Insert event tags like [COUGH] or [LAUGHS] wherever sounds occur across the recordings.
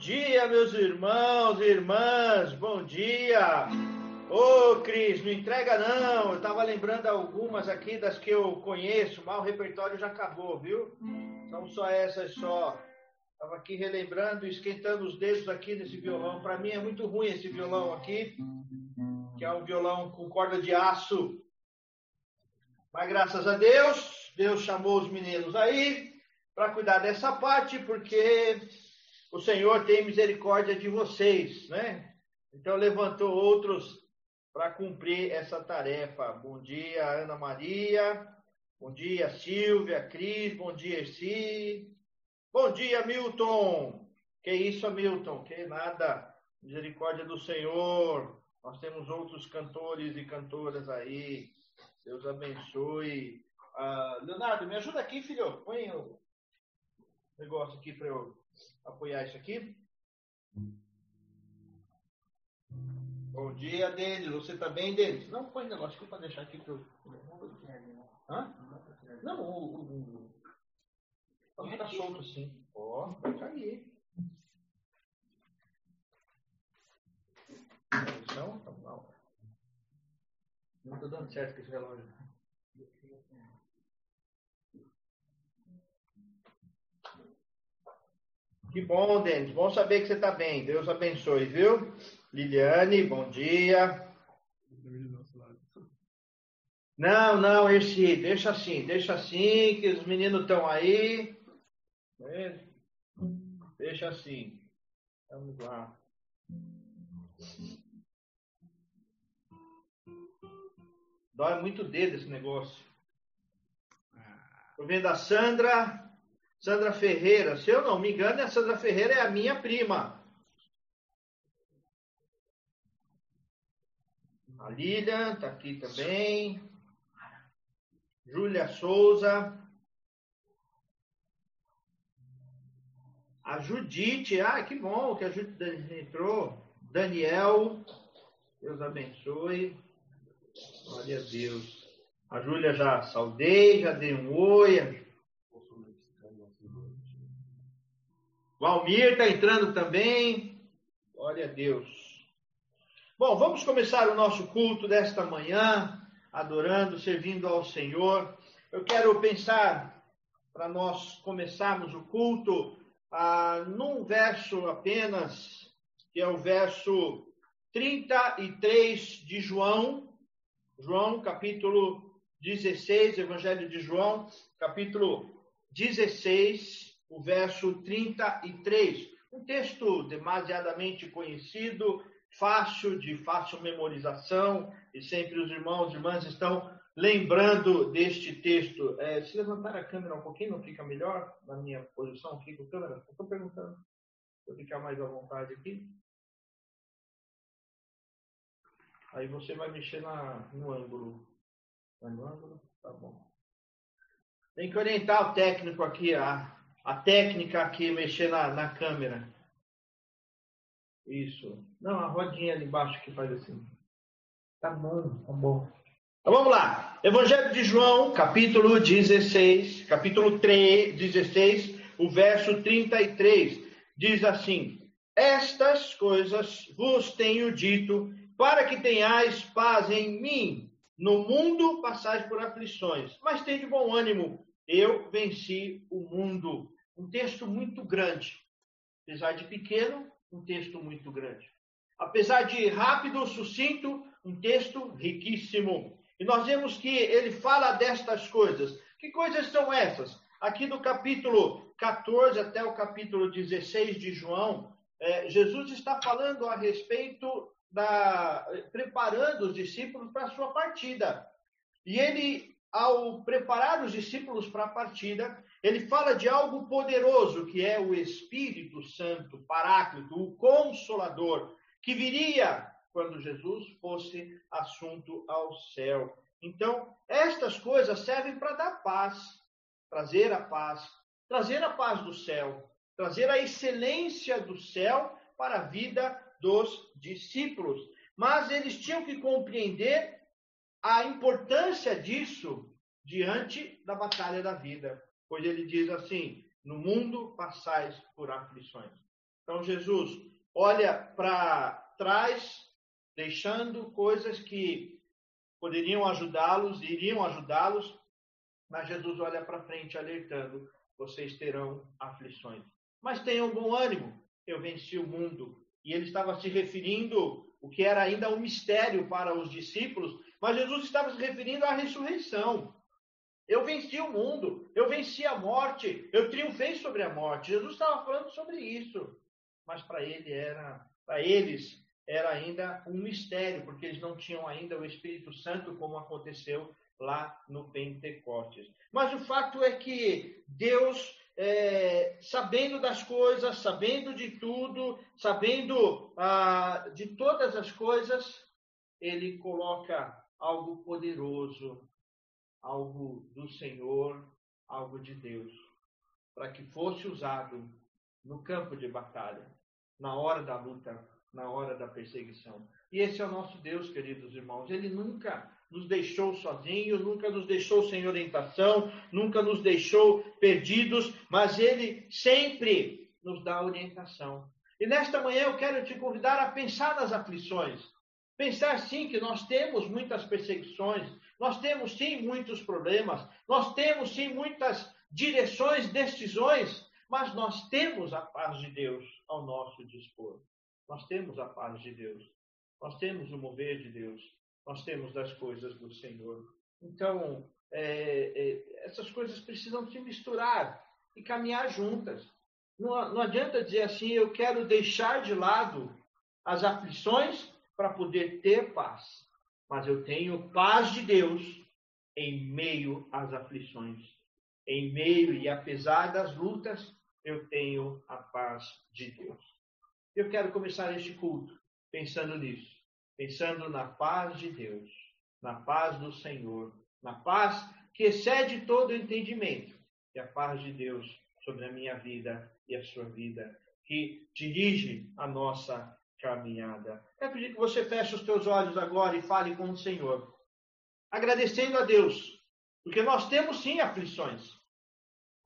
dia, meus irmãos e irmãs, bom dia. Ô, Cris, não entrega não. Eu estava lembrando algumas aqui das que eu conheço, mas o repertório já acabou, viu? São só essas só. Estava aqui relembrando, esquentando os dedos aqui nesse violão. Para mim é muito ruim esse violão aqui, que é um violão com corda de aço. Mas graças a Deus, Deus chamou os meninos aí para cuidar dessa parte, porque o Senhor tem misericórdia de vocês, né? Então levantou outros para cumprir essa tarefa. Bom dia, Ana Maria. Bom dia, Silvia, Cris. Bom dia, Erci. Bom dia, Milton. Que isso, Milton? Que nada. Misericórdia do Senhor. Nós temos outros cantores e cantoras aí. Deus abençoe. Uh, Leonardo, me ajuda aqui, filho. Põe o negócio aqui para eu apoiar isso aqui. Bom dia, Denis. Você tá bem, Denis? Não, põe negócio aqui para deixar aqui eu. Hã? Não, o. o, o... ficar solto assim. Ó, vai cair. Posição? Tá mal. Não tá dando certo com esse relógio. Que bom, Denis. Bom saber que você está bem. Deus abençoe, viu? Liliane, bom dia. Não, não, esse, deixa assim, deixa assim, que os meninos estão aí. Deixa assim. Vamos lá. Dói muito o dedo esse negócio. Estou vendo a Sandra. Sandra Ferreira. Se eu não me engano, a Sandra Ferreira é a minha prima. A Lilian está aqui também. Júlia Souza. A Judite, ah, que bom que a Judite entrou. Daniel, Deus abençoe. Glória a Deus. A Júlia já saudei, já dei um oi. Valmir está entrando também. Glória a Deus. Bom, vamos começar o nosso culto desta manhã, adorando, servindo ao Senhor. Eu quero pensar, para nós começarmos o culto, ah, num verso apenas, que é o verso 33 de João, João, capítulo 16, Evangelho de João, capítulo 16, o verso 33. Um texto demasiadamente conhecido, fácil, de fácil memorização, e sempre os irmãos e irmãs estão lembrando deste texto. É, se levantar a câmera um pouquinho, não fica melhor na minha posição aqui com câmera? Estou perguntando. Vou ficar mais à vontade aqui. Aí você vai mexer na, no ângulo. Vai no ângulo? Tá bom. Tem que orientar o técnico aqui a a técnica aqui, mexer na, na câmera. Isso. Não, a rodinha ali embaixo que faz assim. Tá bom, tá bom. Então vamos lá. Evangelho de João, capítulo 16, capítulo 3, 16, o verso 33. Diz assim: Estas coisas vos tenho dito, para que tenhais paz em mim. No mundo passais por aflições, mas de bom ânimo, eu venci o mundo. Um texto muito grande. Apesar de pequeno, um texto muito grande. Apesar de rápido, sucinto, um texto riquíssimo. E nós vemos que ele fala destas coisas. Que coisas são essas? Aqui do capítulo 14 até o capítulo 16 de João, é, Jesus está falando a respeito da. preparando os discípulos para a sua partida. E ele ao preparar os discípulos para a partida, ele fala de algo poderoso, que é o Espírito Santo, Paráclito, o Consolador, que viria quando Jesus fosse assunto ao céu. Então, estas coisas servem para dar paz, trazer a paz, trazer a paz do céu, trazer a excelência do céu para a vida dos discípulos. Mas eles tinham que compreender a importância disso diante da batalha da vida. Pois ele diz assim: no mundo passais por aflições. Então Jesus olha para trás, deixando coisas que poderiam ajudá-los, iriam ajudá-los, mas Jesus olha para frente, alertando: vocês terão aflições. Mas tenham bom ânimo, eu venci o mundo. E ele estava se referindo, o que era ainda um mistério para os discípulos, mas Jesus estava se referindo à ressurreição. Eu venci o mundo, eu venci a morte, eu triunfei sobre a morte. Jesus estava falando sobre isso. Mas para ele era, para eles era ainda um mistério, porque eles não tinham ainda o Espírito Santo como aconteceu lá no Pentecostes. Mas o fato é que Deus, é, sabendo das coisas, sabendo de tudo, sabendo ah, de todas as coisas, ele coloca algo poderoso, algo do Senhor, algo de Deus, para que fosse usado no campo de batalha, na hora da luta, na hora da perseguição. E esse é o nosso Deus, queridos irmãos. Ele nunca nos deixou sozinhos, nunca nos deixou sem orientação, nunca nos deixou perdidos, mas Ele sempre nos dá orientação. E nesta manhã eu quero te convidar a pensar nas aflições. Pensar sim que nós temos muitas perseguições, nós temos sim muitos problemas, nós temos sim muitas direções, decisões, mas nós temos a paz de Deus ao nosso dispor. Nós temos a paz de Deus. Nós temos o mover de Deus nós temos das coisas do Senhor. Então, é, é, essas coisas precisam se misturar e caminhar juntas. Não, não adianta dizer assim, eu quero deixar de lado as aflições para poder ter paz. Mas eu tenho paz de Deus em meio às aflições. Em meio e apesar das lutas, eu tenho a paz de Deus. Eu quero começar este culto pensando nisso pensando na paz de Deus, na paz do Senhor, na paz que excede todo entendimento, e a paz de Deus sobre a minha vida e a sua vida, que dirige a nossa caminhada. Quero pedir que você feche os teus olhos agora e fale com o Senhor, agradecendo a Deus, porque nós temos sim aflições.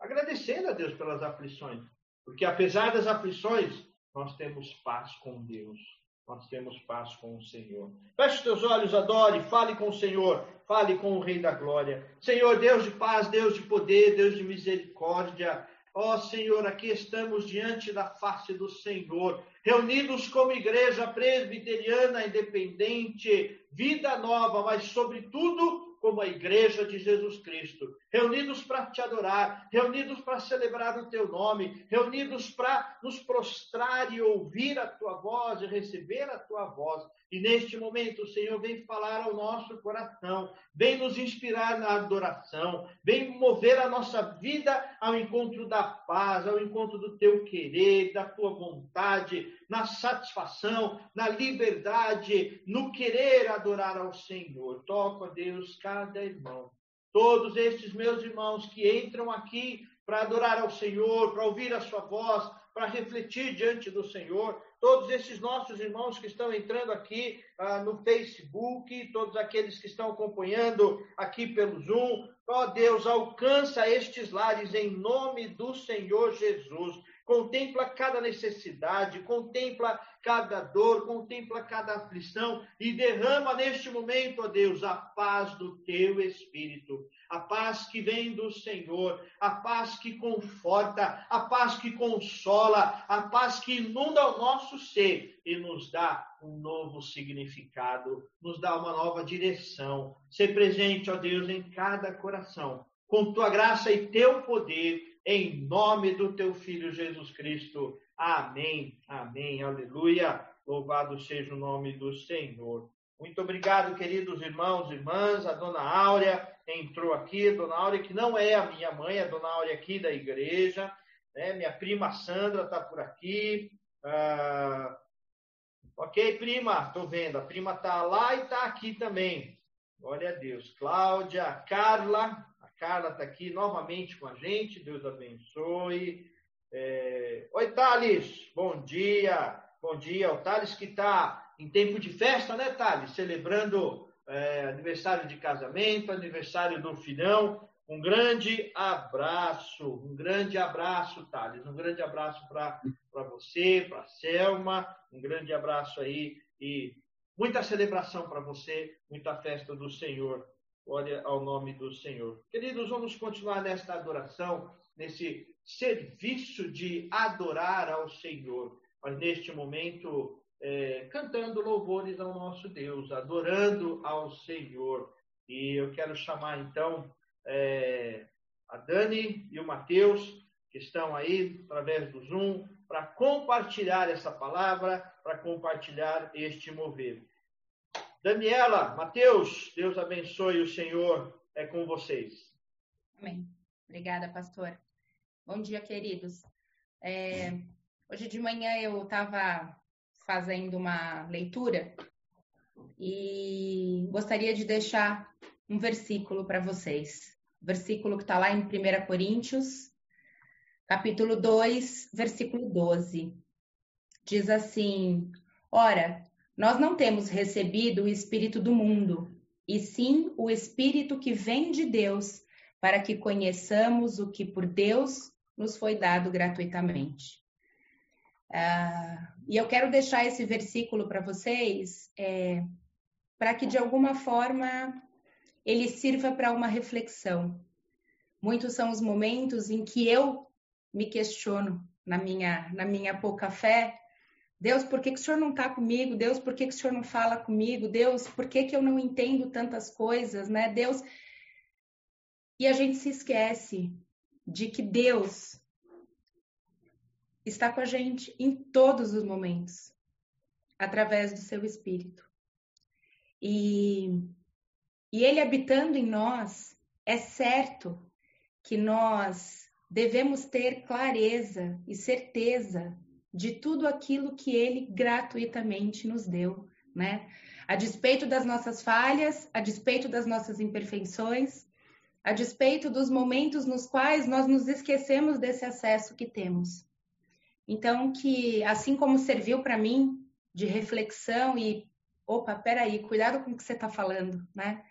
Agradecendo a Deus pelas aflições, porque apesar das aflições, nós temos paz com Deus nós temos paz com o Senhor. Feche os teus olhos, adore, fale com o Senhor, fale com o Rei da Glória. Senhor, Deus de paz, Deus de poder, Deus de misericórdia. Ó Senhor, aqui estamos diante da face do Senhor, reunidos como igreja presbiteriana independente, vida nova, mas sobretudo como a igreja de Jesus Cristo, reunidos para te adorar, reunidos para celebrar o teu nome, reunidos para nos prostrar e ouvir a tua voz e receber a tua voz. E neste momento, o Senhor vem falar ao nosso coração, vem nos inspirar na adoração, vem mover a nossa vida ao encontro da paz, ao encontro do teu querer, da tua vontade, na satisfação, na liberdade, no querer adorar ao Senhor. Toca, Deus, cada irmão. Todos estes meus irmãos que entram aqui para adorar ao Senhor, para ouvir a sua voz, para refletir diante do Senhor, todos esses nossos irmãos que estão entrando aqui ah, no Facebook, todos aqueles que estão acompanhando aqui pelo Zoom. Ó Deus, alcança estes lares em nome do Senhor Jesus contempla cada necessidade, contempla cada dor, contempla cada aflição e derrama neste momento, ó Deus, a paz do teu espírito, a paz que vem do Senhor, a paz que conforta, a paz que consola, a paz que inunda o nosso ser e nos dá um novo significado, nos dá uma nova direção. Ser presente, ó Deus, em cada coração, com tua graça e teu poder em nome do teu filho Jesus Cristo. Amém, amém, aleluia. Louvado seja o nome do Senhor. Muito obrigado, queridos irmãos e irmãs. A dona Áurea entrou aqui, dona Áurea, que não é a minha mãe, a dona Áurea aqui da igreja. Né? Minha prima Sandra está por aqui. Ah, ok, prima, estou vendo. A prima está lá e está aqui também. Glória a Deus. Cláudia, Carla, Carla está aqui novamente com a gente, Deus abençoe. É... Oi, Thales, bom dia, bom dia. O Thales que está em tempo de festa, né, Thales? Celebrando é, aniversário de casamento, aniversário do filhão. Um grande abraço, um grande abraço, Thales. Um grande abraço para você, para Selma. Um grande abraço aí e muita celebração para você, muita festa do Senhor. Glória ao nome do Senhor. Queridos, vamos continuar nesta adoração, nesse serviço de adorar ao Senhor. Mas neste momento, é, cantando louvores ao nosso Deus, adorando ao Senhor. E eu quero chamar então é, a Dani e o Mateus, que estão aí através do Zoom, para compartilhar essa palavra, para compartilhar este mover. Daniela, Mateus, Deus abençoe o Senhor é com vocês. Amém. Obrigada, pastor. Bom dia, queridos. É, hoje de manhã eu estava fazendo uma leitura e gostaria de deixar um versículo para vocês. Versículo que está lá em 1 Coríntios, capítulo 2, versículo 12. Diz assim: Ora, nós não temos recebido o Espírito do mundo, e sim o Espírito que vem de Deus, para que conheçamos o que por Deus nos foi dado gratuitamente. Uh, e eu quero deixar esse versículo para vocês, é, para que de alguma forma ele sirva para uma reflexão. Muitos são os momentos em que eu me questiono na minha, na minha pouca fé. Deus, por que, que o Senhor não está comigo? Deus, por que, que o Senhor não fala comigo? Deus, por que, que eu não entendo tantas coisas, né? Deus. E a gente se esquece de que Deus está com a gente em todos os momentos, através do seu Espírito. E, e Ele habitando em nós, é certo que nós devemos ter clareza e certeza de tudo aquilo que Ele gratuitamente nos deu, né? A despeito das nossas falhas, a despeito das nossas imperfeições, a despeito dos momentos nos quais nós nos esquecemos desse acesso que temos. Então, que assim como serviu para mim de reflexão e, opa, peraí, cuidado com o que você está falando, né?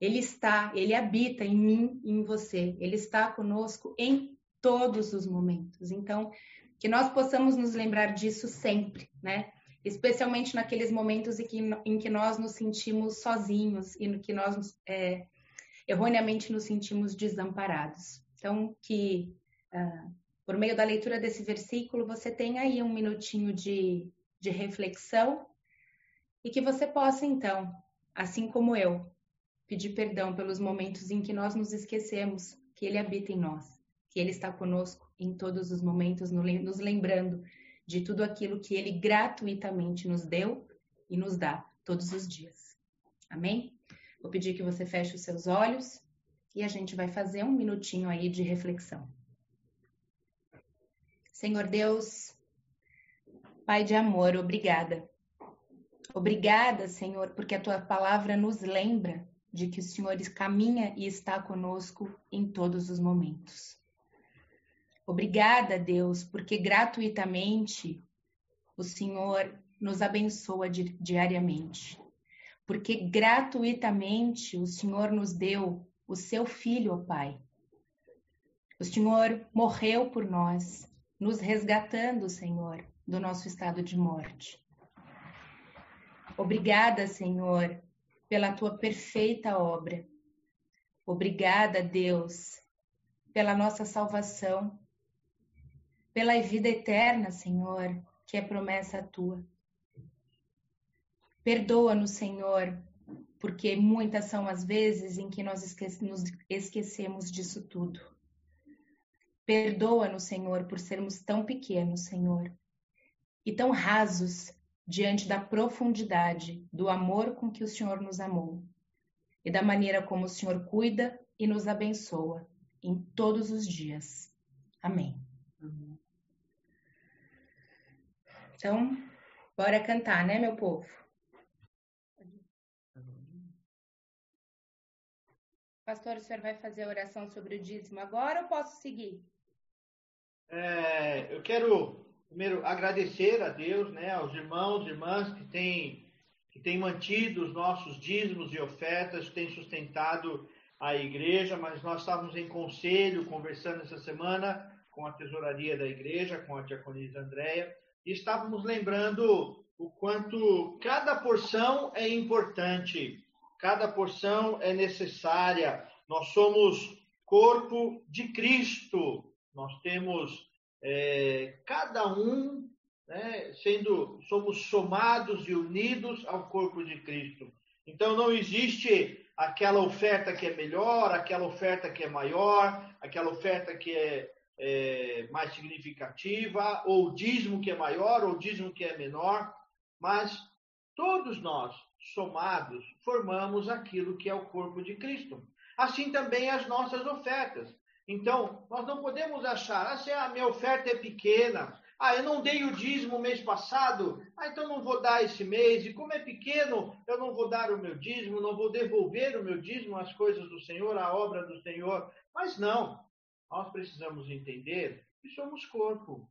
Ele está, ele habita em mim e em você. Ele está conosco em todos os momentos. Então, que nós possamos nos lembrar disso sempre, né? Especialmente naqueles momentos em que, em que nós nos sentimos sozinhos e no que nós é, erroneamente nos sentimos desamparados. Então, que uh, por meio da leitura desse versículo, você tenha aí um minutinho de, de reflexão e que você possa, então, assim como eu, pedir perdão pelos momentos em que nós nos esquecemos que Ele habita em nós, que Ele está conosco em todos os momentos, nos lembrando de tudo aquilo que Ele gratuitamente nos deu e nos dá todos os dias. Amém? Vou pedir que você feche os seus olhos e a gente vai fazer um minutinho aí de reflexão. Senhor Deus, Pai de amor, obrigada. Obrigada, Senhor, porque a tua palavra nos lembra de que o Senhor caminha e está conosco em todos os momentos. Obrigada, Deus, porque gratuitamente o Senhor nos abençoa diariamente. Porque gratuitamente o Senhor nos deu o seu filho, ó Pai. O Senhor morreu por nós nos resgatando, Senhor, do nosso estado de morte. Obrigada, Senhor, pela tua perfeita obra. Obrigada, Deus, pela nossa salvação, pela vida eterna, Senhor, que é promessa tua. Perdoa-nos, Senhor, porque muitas são as vezes em que nós nos esquecemos disso tudo. Perdoa-nos, Senhor, por sermos tão pequenos, Senhor, e tão rasos diante da profundidade do amor com que o Senhor nos amou e da maneira como o Senhor cuida e nos abençoa em todos os dias. Amém. Então, bora cantar, né, meu povo? Pastor, o senhor vai fazer a oração sobre o dízimo agora ou posso seguir? É, eu quero primeiro agradecer a Deus, né, aos irmãos e irmãs que têm, que têm mantido os nossos dízimos e ofertas, têm sustentado à igreja, mas nós estávamos em conselho, conversando essa semana com a tesouraria da igreja, com a diaconisa Andréia, e estávamos lembrando o quanto cada porção é importante, cada porção é necessária. Nós somos corpo de Cristo, nós temos é, cada um né, sendo somos somados e unidos ao corpo de Cristo. Então não existe aquela oferta que é melhor, aquela oferta que é maior, aquela oferta que é, é mais significativa, ou dízimo que é maior, ou dízimo que é menor, mas todos nós, somados, formamos aquilo que é o corpo de Cristo. Assim também as nossas ofertas. Então, nós não podemos achar, assim, a minha oferta é pequena, ah, eu não dei o dízimo mês passado, ah, então não vou dar esse mês. E como é pequeno, eu não vou dar o meu dízimo, não vou devolver o meu dízimo às coisas do Senhor, à obra do Senhor. Mas não, nós precisamos entender que somos corpo.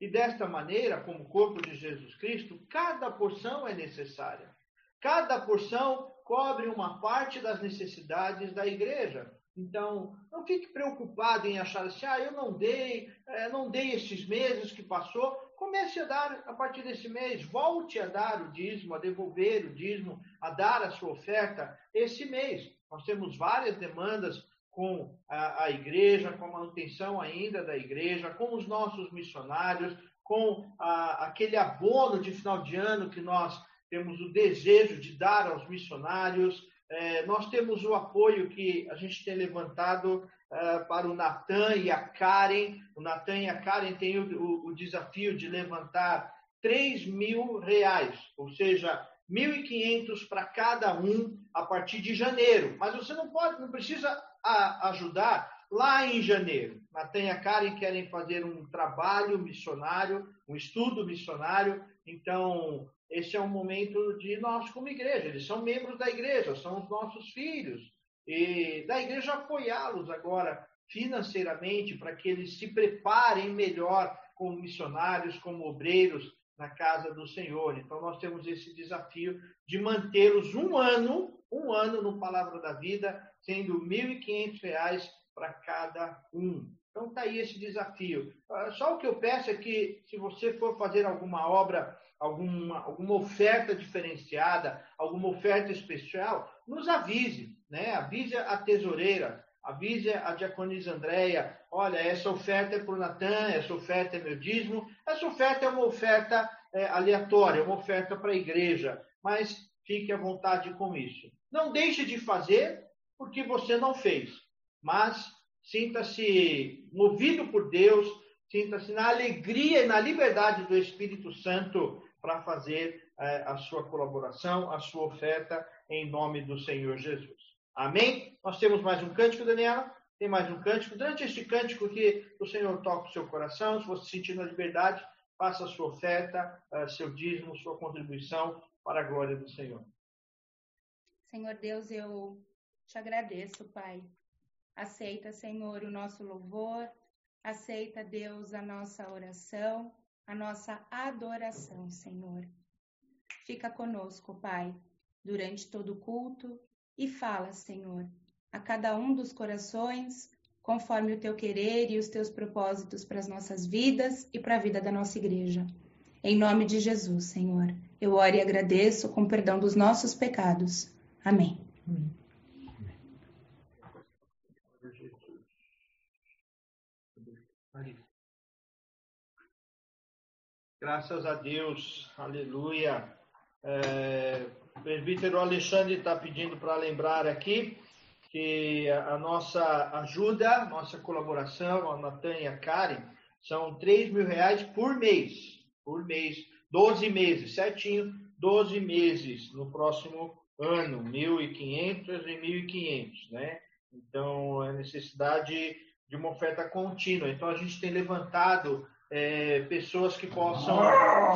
E desta maneira, como corpo de Jesus Cristo, cada porção é necessária. Cada porção cobre uma parte das necessidades da igreja. Então, não fique preocupado em achar assim, ah, eu não dei, é, não dei esses meses que passou. Comece a dar a partir desse mês, volte a dar o dízimo, a devolver o dízimo, a dar a sua oferta esse mês. Nós temos várias demandas com a, a igreja, com a manutenção ainda da igreja, com os nossos missionários, com a, aquele abono de final de ano que nós temos o desejo de dar aos missionários, é, nós temos o apoio que a gente tem levantado é, para o Natan e a Karen. O Natan e a Karen têm o, o, o desafio de levantar 3 mil reais, ou seja, 1.500 para cada um a partir de janeiro. Mas você não pode, não precisa a, ajudar lá em janeiro. Natan e a Karen querem fazer um trabalho missionário, um estudo missionário. Então, esse é um momento de nós como igreja. Eles são membros da igreja, são os nossos filhos. E da igreja apoiá-los agora financeiramente para que eles se preparem melhor como missionários, como obreiros na casa do Senhor. Então nós temos esse desafio de mantê-los um ano, um ano no Palavra da Vida, sendo R$ 1.500 para cada um. Então está aí esse desafio. Ah, só o que eu peço é que, se você for fazer alguma obra alguma, alguma oferta diferenciada, alguma oferta especial, nos avise, né? Avise a tesoureira, avise a diaconisa Andréia, olha, essa oferta é para o Natan, essa oferta é meu dízimo, essa oferta é uma oferta é, aleatória, uma oferta para a igreja, mas fique à vontade com isso. Não deixe de fazer porque você não fez, mas sinta-se movido por Deus, sinta-se na alegria e na liberdade do Espírito Santo para fazer é, a sua colaboração, a sua oferta em nome do Senhor Jesus. Amém? Nós temos mais um cântico, Daniela. Tem mais um cântico. Durante este cântico que o Senhor toca o seu coração, se você sentir na liberdade, faça a sua oferta, é, seu dízimo, sua contribuição para a glória do Senhor. Senhor Deus, eu te agradeço, Pai. Aceita, Senhor, o nosso louvor. Aceita, Deus, a nossa oração a nossa adoração, Senhor. Fica conosco, Pai, durante todo o culto e fala, Senhor, a cada um dos corações, conforme o teu querer e os teus propósitos para as nossas vidas e para a vida da nossa igreja. Em nome de Jesus, Senhor, eu oro e agradeço com perdão dos nossos pecados. Amém. Graças a Deus, aleluia. É, o presbítero Alexandre está pedindo para lembrar aqui que a nossa ajuda, nossa colaboração, a Natan e a Karen, são 3 mil reais por mês. Por mês, 12 meses, certinho, 12 meses no próximo ano, 1.500 e 1.500, né? Então, é necessidade de uma oferta contínua. Então, a gente tem levantado é, pessoas que possam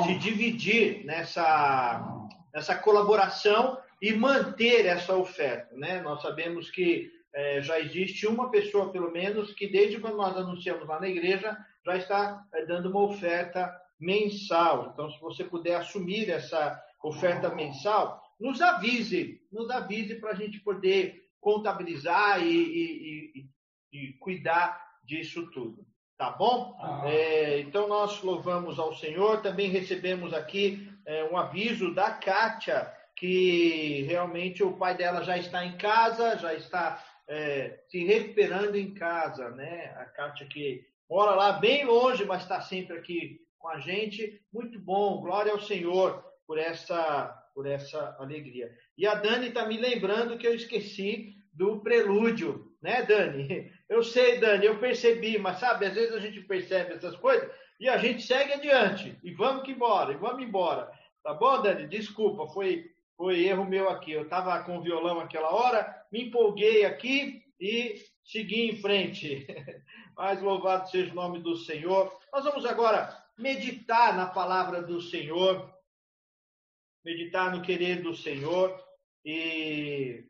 se dividir nessa, nessa colaboração e manter essa oferta. Né? Nós sabemos que é, já existe uma pessoa, pelo menos, que desde quando nós anunciamos lá na igreja, já está é, dando uma oferta mensal. Então, se você puder assumir essa oferta mensal, nos avise, nos avise para a gente poder contabilizar e, e, e, e cuidar disso tudo. Tá bom? Ah. É, então nós louvamos ao Senhor. Também recebemos aqui é, um aviso da Kátia, que realmente o pai dela já está em casa, já está é, se recuperando em casa, né? A Kátia que mora lá bem longe, mas está sempre aqui com a gente. Muito bom, glória ao Senhor por essa, por essa alegria. E a Dani está me lembrando que eu esqueci do prelúdio, né, Dani? [LAUGHS] Eu sei, Dani, eu percebi, mas sabe, às vezes a gente percebe essas coisas e a gente segue adiante e vamos que embora, e vamos embora. Tá bom, Dani? Desculpa, foi, foi erro meu aqui. Eu estava com o violão aquela hora, me empolguei aqui e segui em frente. [LAUGHS] Mas louvado seja o nome do Senhor. Nós vamos agora meditar na palavra do Senhor, meditar no querer do Senhor e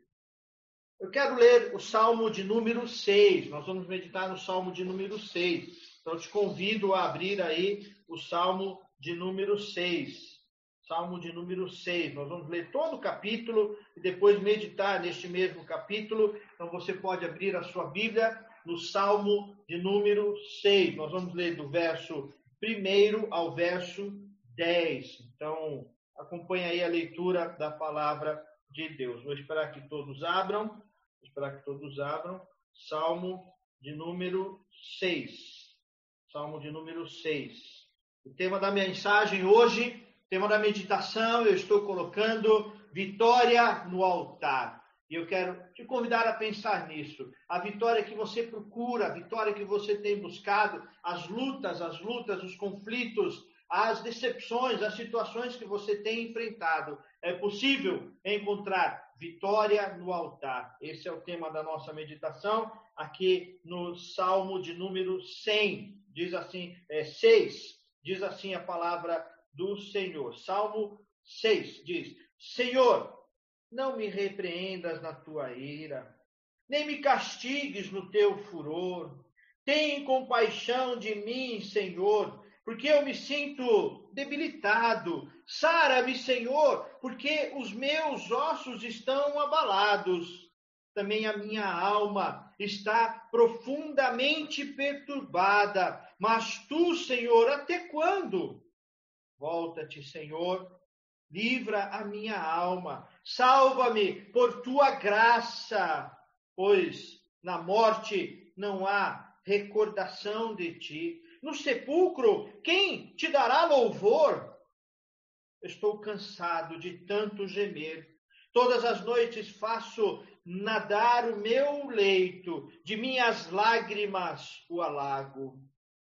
eu quero ler o Salmo de número 6. Nós vamos meditar no Salmo de número 6. Então, te convido a abrir aí o Salmo de número 6. Salmo de número 6. Nós vamos ler todo o capítulo e depois meditar neste mesmo capítulo. Então, você pode abrir a sua Bíblia no Salmo de número 6. Nós vamos ler do verso 1 ao verso 10. Então, acompanhe aí a leitura da palavra de Deus. Vou esperar que todos abram, vou esperar que todos abram. Salmo de número 6. Salmo de número 6. O tema da mensagem hoje, tema da meditação, eu estou colocando vitória no altar. E eu quero te convidar a pensar nisso. A vitória que você procura, a vitória que você tem buscado, as lutas, as lutas, os conflitos, as decepções, as situações que você tem enfrentado. É possível encontrar vitória no altar. Esse é o tema da nossa meditação aqui no Salmo de número 100. Diz assim, é 6, diz assim a palavra do Senhor. Salmo 6 diz: Senhor, não me repreendas na tua ira, nem me castigues no teu furor. Tem compaixão de mim, Senhor, porque eu me sinto debilitado. Sara-me, Senhor, porque os meus ossos estão abalados. Também a minha alma está profundamente perturbada. Mas tu, Senhor, até quando? Volta-te, Senhor, livra a minha alma. Salva-me por tua graça, pois na morte não há recordação de ti no sepulcro, quem te dará louvor? Estou cansado de tanto gemer. Todas as noites faço nadar o meu leito, de minhas lágrimas o alago.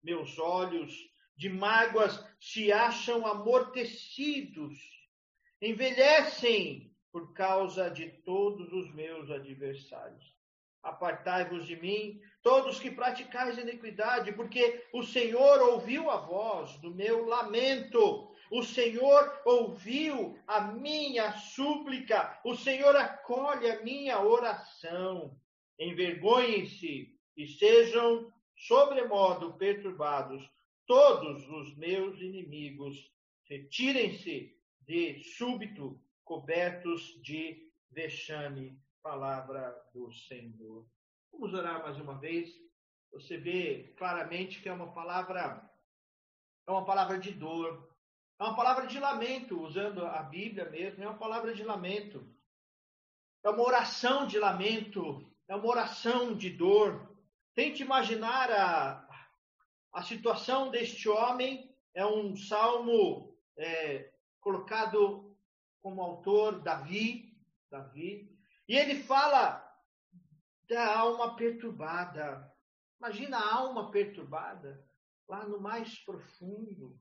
Meus olhos de mágoas se acham amortecidos, envelhecem por causa de todos os meus adversários. Apartai-vos de mim, todos que praticais iniquidade, porque o Senhor ouviu a voz do meu lamento, o Senhor ouviu a minha súplica, o Senhor acolhe a minha oração. Envergonhem-se e sejam sobremodo perturbados todos os meus inimigos. Retirem-se de súbito, cobertos de vexame palavra do Senhor. Vamos orar mais uma vez. Você vê claramente que é uma palavra é uma palavra de dor, é uma palavra de lamento, usando a Bíblia mesmo, é uma palavra de lamento. É uma oração de lamento, é uma oração de dor. Tente imaginar a, a situação deste homem, é um salmo é, colocado como autor Davi, Davi, e ele fala da alma perturbada. Imagina a alma perturbada lá no mais profundo.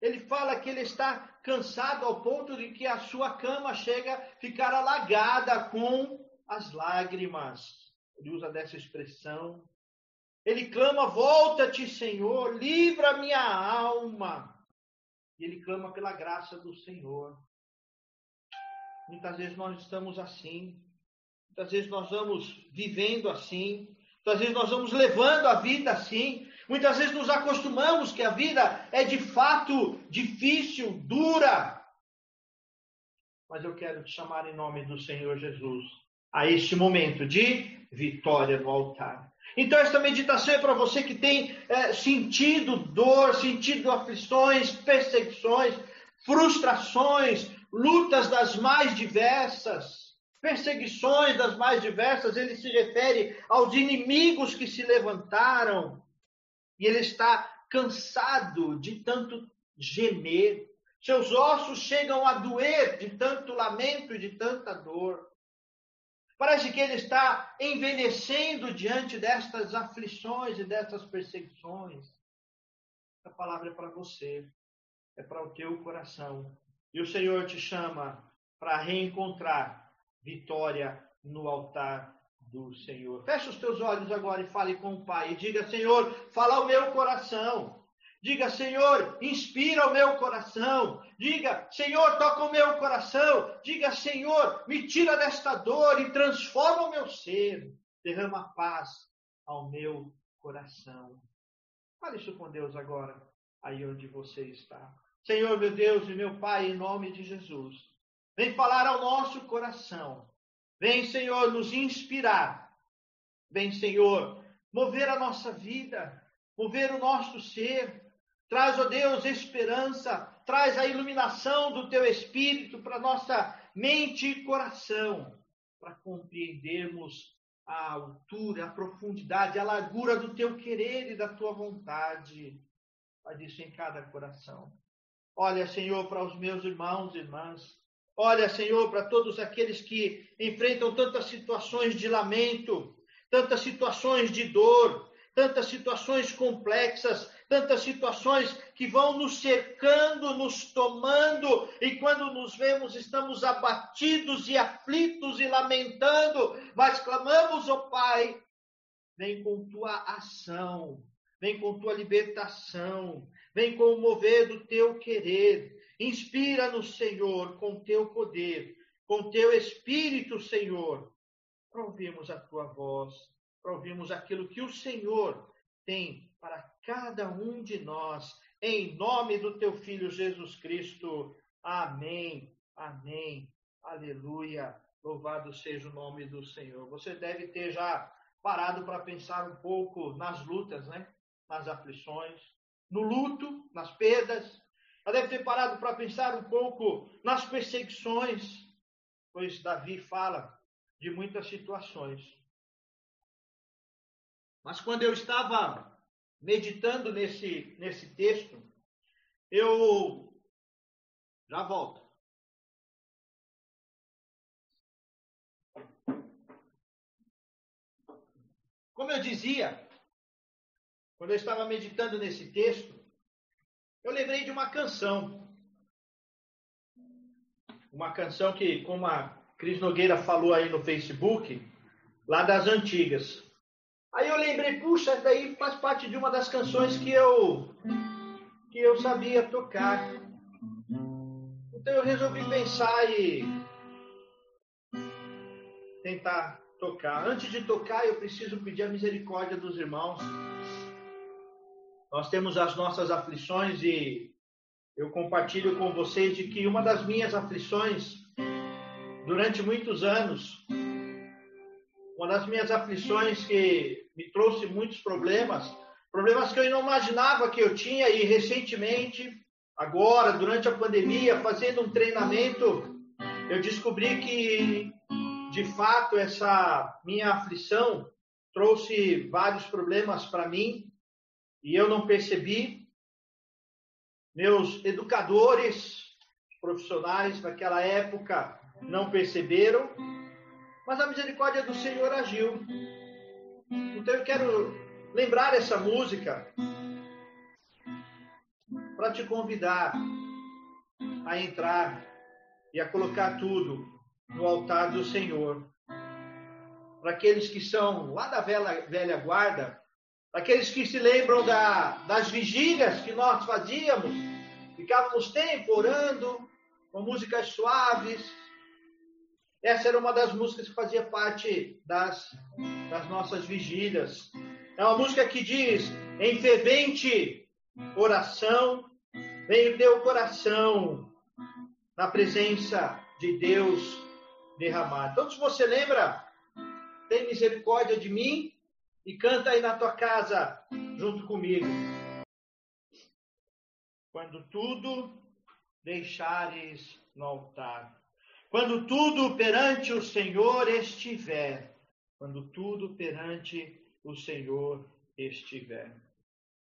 Ele fala que ele está cansado ao ponto de que a sua cama chega a ficar alagada com as lágrimas. Ele usa dessa expressão. Ele clama: Volta-te, Senhor, livra minha alma. E ele clama pela graça do Senhor. Muitas vezes nós estamos assim. Muitas vezes nós vamos vivendo assim. Muitas vezes nós vamos levando a vida assim. Muitas vezes nos acostumamos que a vida é de fato difícil, dura. Mas eu quero te chamar em nome do Senhor Jesus a este momento de vitória no altar. Então, esta meditação é para você que tem é, sentido dor, sentido aflições, perseguições, frustrações, lutas das mais diversas, perseguições das mais diversas. Ele se refere aos inimigos que se levantaram e ele está cansado de tanto gemer. Seus ossos chegam a doer de tanto lamento e de tanta dor. Parece que ele está envelhecendo diante destas aflições e destas perseguições. A palavra é para você, é para o teu coração. E o Senhor te chama para reencontrar vitória no altar do Senhor. Feche os teus olhos agora e fale com o Pai. E diga, Senhor, fala o meu coração. Diga, Senhor, inspira o meu coração. Diga, Senhor, toca o meu coração. Diga, Senhor, me tira desta dor e transforma o meu ser. Derrama paz ao meu coração. Fale isso com Deus agora, aí onde você está. Senhor, meu Deus e meu Pai, em nome de Jesus, vem falar ao nosso coração. Vem, Senhor, nos inspirar. Vem, Senhor, mover a nossa vida, mover o nosso ser Traz, ó Deus, esperança, traz a iluminação do teu espírito para nossa mente e coração, para compreendermos a altura, a profundidade, a largura do teu querer e da tua vontade. Faz isso em cada coração. Olha, Senhor, para os meus irmãos e irmãs. Olha, Senhor, para todos aqueles que enfrentam tantas situações de lamento, tantas situações de dor, tantas situações complexas, tantas situações que vão nos cercando, nos tomando, e quando nos vemos, estamos abatidos e aflitos e lamentando, mas clamamos, ó oh Pai, vem com tua ação, vem com tua libertação, vem com o mover do teu querer. Inspira-nos, Senhor, com teu poder, com teu espírito, Senhor, para ouvirmos a tua voz, para ouvirmos aquilo que o Senhor tem para cada um de nós, em nome do teu filho Jesus Cristo. Amém. Amém. Aleluia. Louvado seja o nome do Senhor. Você deve ter já parado para pensar um pouco nas lutas, né? Nas aflições, no luto, nas perdas. Já deve ter parado para pensar um pouco nas perseguições, pois Davi fala de muitas situações. Mas quando eu estava meditando nesse, nesse texto, eu já volto. Como eu dizia, quando eu estava meditando nesse texto, eu lembrei de uma canção. Uma canção que, como a Cris Nogueira falou aí no Facebook, lá das antigas. Aí eu lembrei, puxa, daí faz parte de uma das canções que eu que eu sabia tocar. Então eu resolvi pensar e tentar tocar. Antes de tocar, eu preciso pedir a misericórdia dos irmãos. Nós temos as nossas aflições e eu compartilho com vocês de que uma das minhas aflições durante muitos anos uma das minhas aflições que me trouxe muitos problemas, problemas que eu não imaginava que eu tinha e recentemente, agora, durante a pandemia, fazendo um treinamento, eu descobri que, de fato, essa minha aflição trouxe vários problemas para mim e eu não percebi. Meus educadores profissionais naquela época não perceberam mas a misericórdia do Senhor agiu. Então eu quero lembrar essa música para te convidar a entrar e a colocar tudo no altar do Senhor. Para aqueles que são lá da velha, velha guarda, aqueles que se lembram da, das vigílias que nós fazíamos, ficávamos tempo orando, com músicas suaves, essa era uma das músicas que fazia parte das, das nossas vigílias. É uma música que diz: em fervente oração, vem o teu coração na presença de Deus, derramado. Então, se você lembra, tem misericórdia de mim e canta aí na tua casa junto comigo. Quando tudo deixares no altar, quando tudo perante o Senhor estiver, quando tudo perante o Senhor estiver.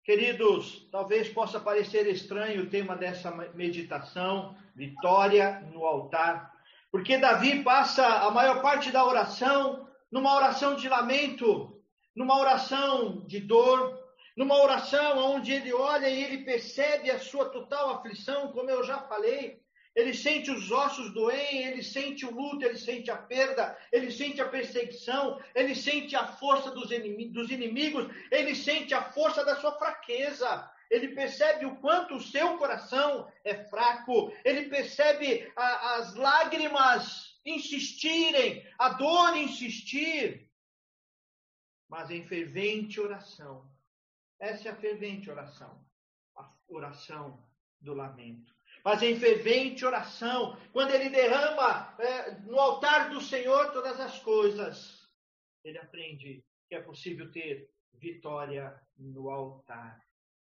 Queridos, talvez possa parecer estranho o tema dessa meditação, vitória no altar, porque Davi passa a maior parte da oração numa oração de lamento, numa oração de dor, numa oração onde ele olha e ele percebe a sua total aflição, como eu já falei, ele sente os ossos doerem, ele sente o luto, ele sente a perda, ele sente a perseguição, ele sente a força dos inimigos, ele sente a força da sua fraqueza. Ele percebe o quanto o seu coração é fraco, ele percebe a, as lágrimas insistirem, a dor insistir. Mas em fervente oração, essa é a fervente oração, a oração do lamento mas em fervente oração, quando ele derrama é, no altar do Senhor todas as coisas, ele aprende que é possível ter vitória no altar.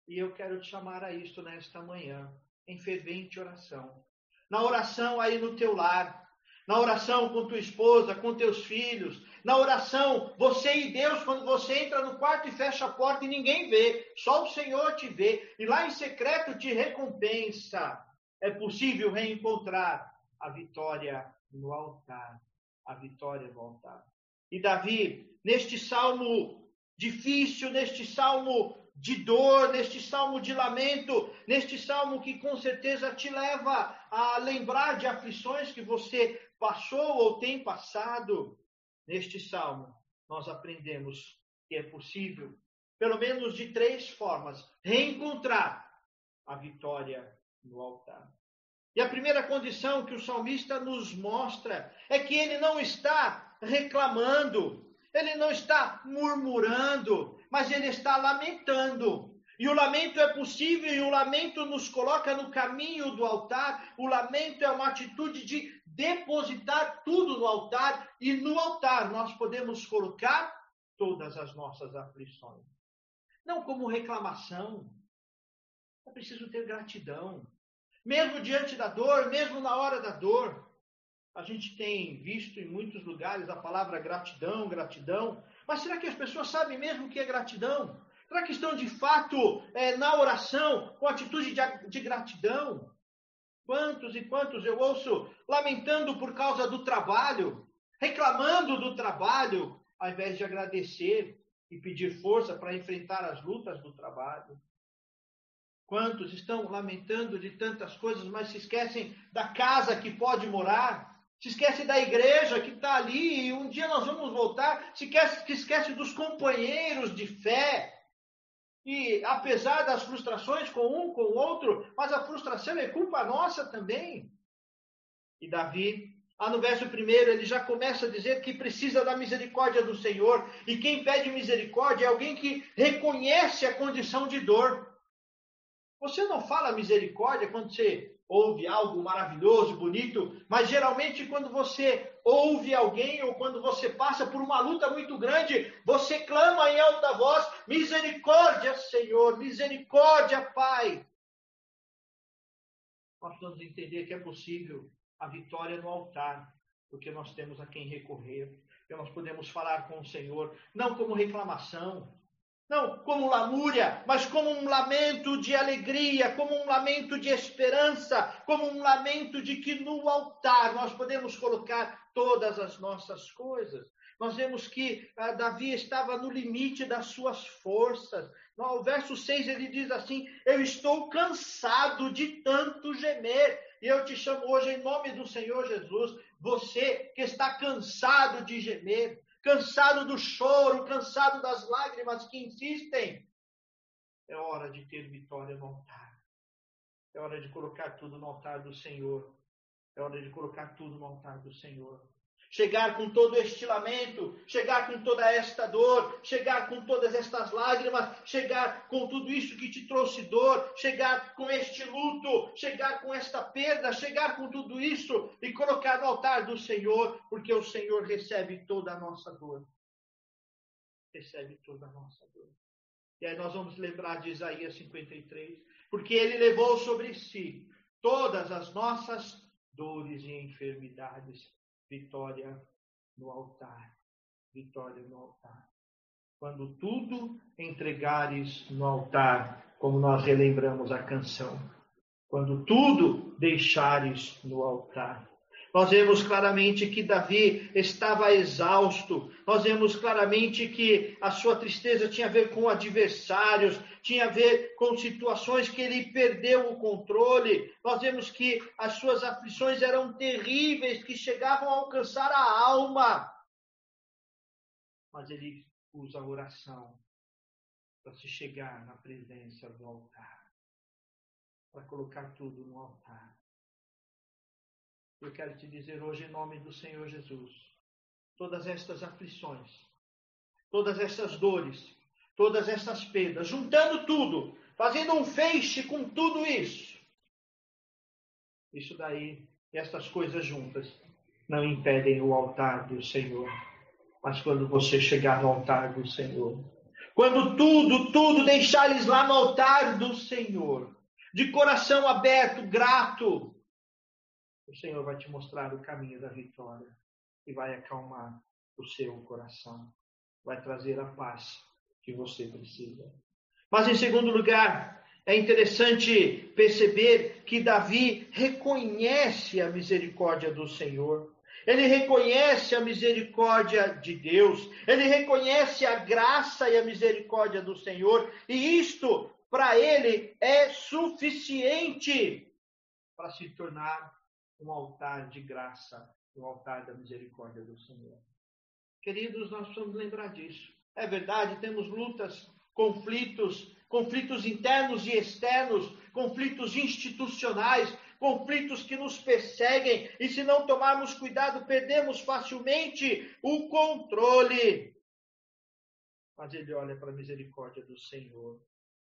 E eu quero te chamar a isso nesta manhã, em fervente oração. Na oração aí no teu lar, na oração com tua esposa, com teus filhos, na oração, você e Deus, quando você entra no quarto e fecha a porta e ninguém vê, só o Senhor te vê, e lá em secreto te recompensa é possível reencontrar a vitória no altar. A vitória no altar. E Davi, neste salmo difícil, neste salmo de dor, neste salmo de lamento, neste salmo que com certeza te leva a lembrar de aflições que você passou ou tem passado, neste salmo nós aprendemos que é possível, pelo menos de três formas, reencontrar a vitória no altar. E a primeira condição que o salmista nos mostra é que ele não está reclamando, ele não está murmurando, mas ele está lamentando. E o lamento é possível e o lamento nos coloca no caminho do altar. O lamento é uma atitude de depositar tudo no altar e no altar nós podemos colocar todas as nossas aflições. Não como reclamação. É preciso ter gratidão mesmo diante da dor, mesmo na hora da dor. A gente tem visto em muitos lugares a palavra gratidão, gratidão, mas será que as pessoas sabem mesmo o que é gratidão? Será que estão de fato é, na oração com atitude de, de gratidão? Quantos e quantos eu ouço lamentando por causa do trabalho, reclamando do trabalho, ao invés de agradecer e pedir força para enfrentar as lutas do trabalho. Quantos estão lamentando de tantas coisas, mas se esquecem da casa que pode morar, se esquece da igreja que está ali e um dia nós vamos voltar, se esquece, se esquece dos companheiros de fé. E apesar das frustrações com um, com o outro, mas a frustração é culpa nossa também. E Davi, lá no verso primeiro, ele já começa a dizer que precisa da misericórdia do Senhor. E quem pede misericórdia é alguém que reconhece a condição de dor. Você não fala misericórdia quando você ouve algo maravilhoso, bonito, mas geralmente quando você ouve alguém ou quando você passa por uma luta muito grande, você clama em alta voz: misericórdia, Senhor, misericórdia, Pai. Nós precisamos entender que é possível a vitória no altar, porque nós temos a quem recorrer, que nós podemos falar com o Senhor, não como reclamação, não como lamúria, mas como um lamento de alegria, como um lamento de esperança, como um lamento de que no altar nós podemos colocar todas as nossas coisas. Nós vemos que ah, Davi estava no limite das suas forças. No verso 6 ele diz assim: Eu estou cansado de tanto gemer. E eu te chamo hoje em nome do Senhor Jesus, você que está cansado de gemer, cansado do choro, cansado das lágrimas que insistem. É hora de ter vitória no altar. É hora de colocar tudo no altar do Senhor. É hora de colocar tudo no altar do Senhor. Chegar com todo este lamento, chegar com toda esta dor, chegar com todas estas lágrimas, chegar com tudo isso que te trouxe dor, chegar com este luto, chegar com esta perda, chegar com tudo isso e colocar no altar do Senhor, porque o Senhor recebe toda a nossa dor. Recebe toda a nossa dor. E aí nós vamos lembrar de Isaías 53, porque ele levou sobre si todas as nossas dores e enfermidades vitória no altar. Vitória no altar. Quando tudo entregares no altar, como nós relembramos a canção. Quando tudo deixares no altar. Nós vemos claramente que Davi estava exausto. Nós vemos claramente que a sua tristeza tinha a ver com adversários, tinha a ver com situações que ele perdeu o controle. Nós vemos que as suas aflições eram terríveis, que chegavam a alcançar a alma. Mas ele usa a oração para se chegar na presença do altar, para colocar tudo no altar. Eu quero te dizer hoje, em nome do Senhor Jesus, todas estas aflições, todas estas dores, todas estas perdas, juntando tudo, fazendo um feixe com tudo isso. Isso daí, estas coisas juntas, não impedem o altar do Senhor. Mas quando você chegar no altar do Senhor, quando tudo, tudo deixares lá no altar do Senhor, de coração aberto, grato, o Senhor vai te mostrar o caminho da vitória e vai acalmar o seu coração, vai trazer a paz que você precisa. Mas, em segundo lugar, é interessante perceber que Davi reconhece a misericórdia do Senhor. Ele reconhece a misericórdia de Deus, ele reconhece a graça e a misericórdia do Senhor, e isto para ele é suficiente para se tornar um altar de graça, um altar da misericórdia do Senhor. Queridos, nós precisamos lembrar disso. É verdade, temos lutas, conflitos, conflitos internos e externos, conflitos institucionais, conflitos que nos perseguem, e se não tomarmos cuidado, perdemos facilmente o controle. Mas ele olha para a misericórdia do Senhor.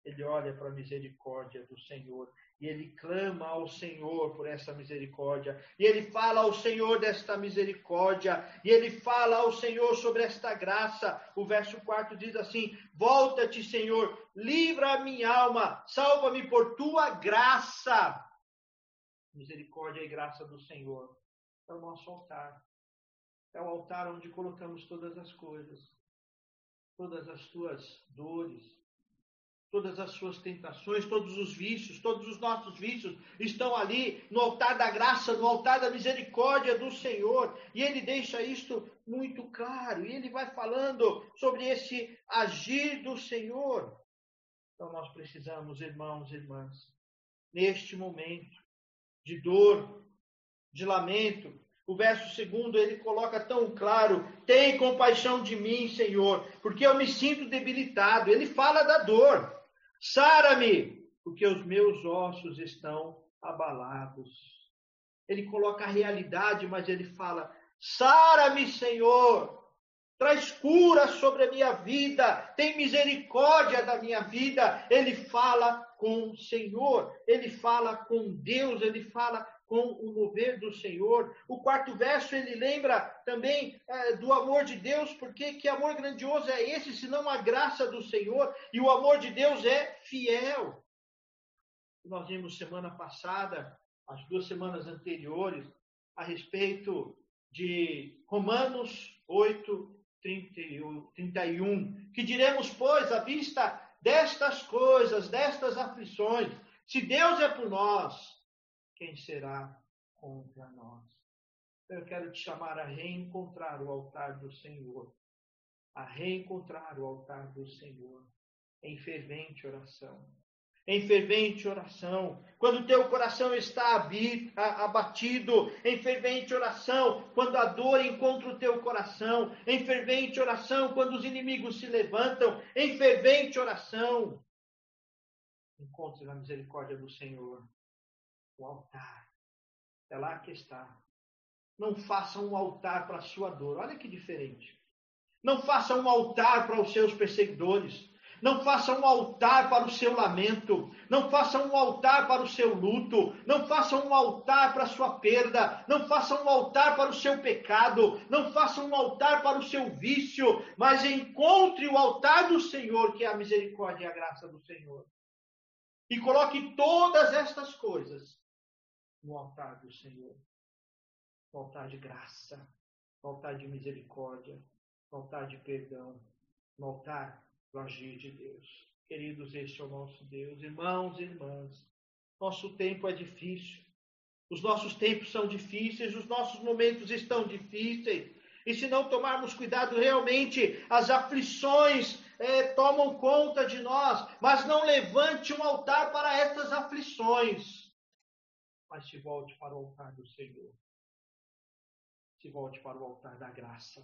Ele olha para a misericórdia do Senhor e ele clama ao Senhor por essa misericórdia, e ele fala ao Senhor desta misericórdia, e ele fala ao Senhor sobre esta graça. O verso 4 diz assim: Volta-te, Senhor, livra a minha alma, salva-me por tua graça. Misericórdia e graça do Senhor é o nosso altar, é o altar onde colocamos todas as coisas, todas as tuas dores, todas as suas tentações, todos os vícios, todos os nossos vícios estão ali no altar da graça, no altar da misericórdia do Senhor. E ele deixa isto muito claro. E ele vai falando sobre esse agir do Senhor. Então nós precisamos, irmãos e irmãs, neste momento de dor, de lamento, o verso segundo ele coloca tão claro: tem compaixão de mim, Senhor, porque eu me sinto debilitado. Ele fala da dor. Sara-me, porque os meus ossos estão abalados. Ele coloca a realidade, mas ele fala: Sara-me, Senhor. Traz cura sobre a minha vida, tem misericórdia da minha vida. Ele fala com o Senhor, ele fala com Deus, ele fala com o mover do Senhor. O quarto verso ele lembra também é, do amor de Deus, porque que amor grandioso é esse, senão a graça do Senhor? E o amor de Deus é fiel. Nós vimos semana passada, as duas semanas anteriores, a respeito de Romanos 8, 31. Que diremos, pois, à vista destas coisas, destas aflições, se Deus é por nós, quem será contra nós? Eu quero te chamar a reencontrar o altar do Senhor, a reencontrar o altar do Senhor em fervente oração. Em fervente oração, quando teu coração está abatido, em fervente oração, quando a dor encontra o teu coração, em fervente oração, quando os inimigos se levantam, em fervente oração, encontre a misericórdia do Senhor o altar. É lá que está. não faça um altar para a sua dor. Olha que diferente. Não faça um altar para os seus perseguidores. Não faça um altar para o seu lamento. Não faça um altar para o seu luto. Não faça um altar para a sua perda. Não faça um altar para o seu pecado. Não faça um altar para o seu vício. Mas encontre o altar do Senhor, que é a misericórdia e a graça do Senhor. E coloque todas estas coisas no altar do Senhor. No altar de graça. No altar de misericórdia. No altar de perdão. No altar do agir de Deus. Queridos, este é o nosso Deus. Irmãos e irmãs, nosso tempo é difícil. Os nossos tempos são difíceis, os nossos momentos estão difíceis. E se não tomarmos cuidado, realmente as aflições é, tomam conta de nós. Mas não levante um altar para essas aflições. Mas se volte para o altar do Senhor. Se volte para o altar da graça.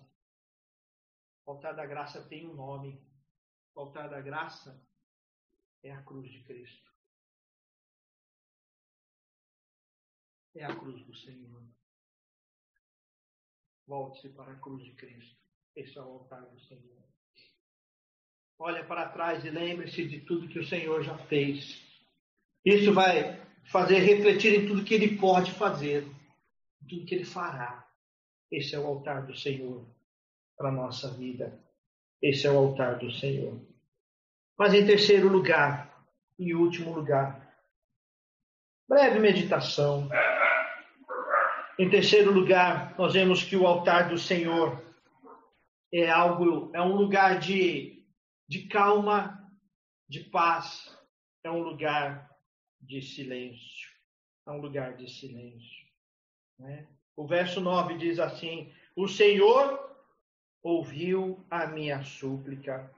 O altar da graça tem um nome. O altar da graça é a cruz de Cristo. É a cruz do Senhor. Volte-se para a cruz de Cristo. Esse é o altar do Senhor. Olha para trás e lembre-se de tudo que o Senhor já fez. Isso vai fazer refletir em tudo que Ele pode fazer, em tudo que Ele fará. Esse é o altar do Senhor para a nossa vida. Esse é o altar do Senhor. Mas em terceiro lugar, e último lugar, breve meditação. Em terceiro lugar, nós vemos que o altar do Senhor é algo, é um lugar de, de calma, de paz, é um lugar de silêncio, é um lugar de silêncio. Né? O verso 9 diz assim: O Senhor ouviu a minha súplica.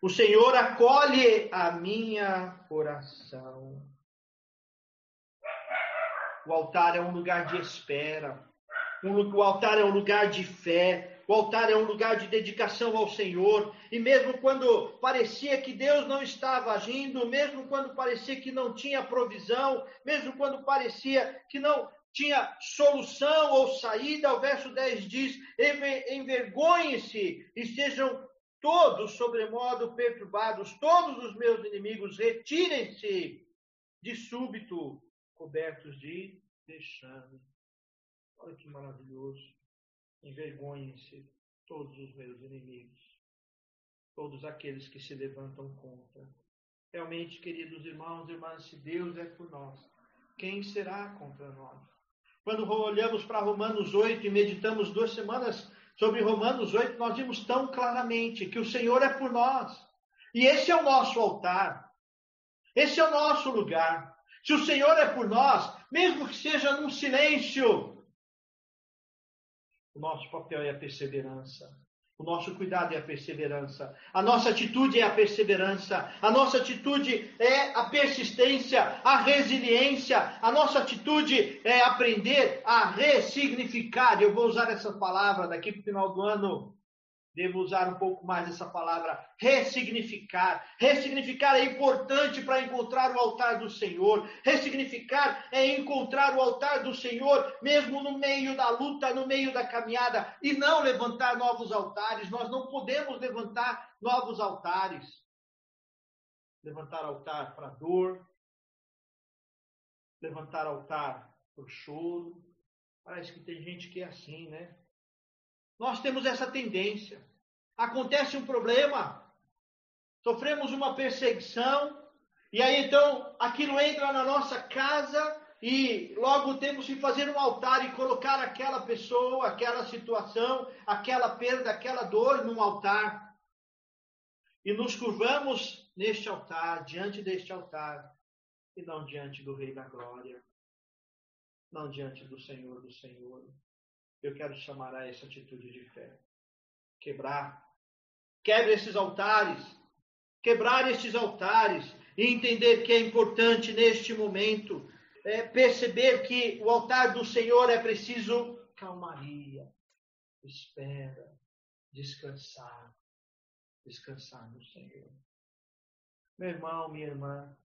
O Senhor acolhe a minha oração. O altar é um lugar de espera. O altar é um lugar de fé. O altar é um lugar de dedicação ao Senhor. E mesmo quando parecia que Deus não estava agindo, mesmo quando parecia que não tinha provisão, mesmo quando parecia que não tinha solução ou saída, o verso 10 diz: envergonhem-se e sejam todos sobremodo perturbados, todos os meus inimigos, retirem-se de súbito, cobertos de vexame. Olha que maravilhoso. Envergonhem-se todos os meus inimigos, todos aqueles que se levantam contra. Realmente, queridos irmãos e irmãs, se Deus é por nós, quem será contra nós? Quando olhamos para Romanos 8 e meditamos duas semanas sobre Romanos 8, nós vimos tão claramente que o Senhor é por nós. E esse é o nosso altar. Esse é o nosso lugar. Se o Senhor é por nós, mesmo que seja num silêncio, o nosso papel é a perseverança. O nosso cuidado é a perseverança. A nossa atitude é a perseverança. A nossa atitude é a persistência, a resiliência. A nossa atitude é aprender a ressignificar. Eu vou usar essa palavra daqui para o final do ano Devo usar um pouco mais essa palavra, ressignificar. Ressignificar é importante para encontrar o altar do Senhor. Ressignificar é encontrar o altar do Senhor, mesmo no meio da luta, no meio da caminhada, e não levantar novos altares. Nós não podemos levantar novos altares. Levantar altar para dor, levantar altar para choro. Parece que tem gente que é assim, né? Nós temos essa tendência. Acontece um problema, sofremos uma perseguição, e aí então aquilo entra na nossa casa e logo temos que fazer um altar e colocar aquela pessoa, aquela situação, aquela perda, aquela dor num altar. E nos curvamos neste altar, diante deste altar, e não diante do Rei da Glória, não diante do Senhor do Senhor eu quero chamar a essa atitude de fé. Quebrar. Quebre esses altares. Quebrar estes altares e entender que é importante neste momento é, perceber que o altar do Senhor é preciso calmaria, espera, descansar, descansar no Senhor. Meu irmão, minha irmã,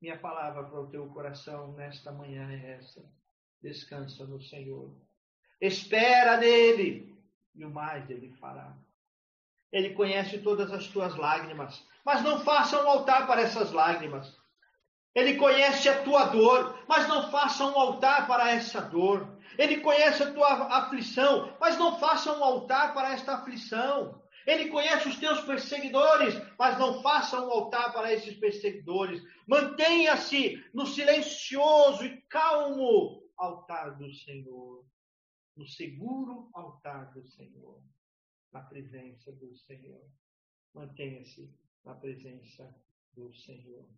minha palavra para o teu coração nesta manhã é essa: descansa no Senhor. Espera nele e o mais ele fará. Ele conhece todas as tuas lágrimas, mas não faça um altar para essas lágrimas. Ele conhece a tua dor, mas não faça um altar para essa dor. Ele conhece a tua aflição, mas não faça um altar para esta aflição. Ele conhece os teus perseguidores, mas não faça um altar para esses perseguidores. Mantenha-se no silencioso e calmo altar do Senhor, no seguro altar do Senhor, na presença do Senhor. Mantenha-se na presença do Senhor.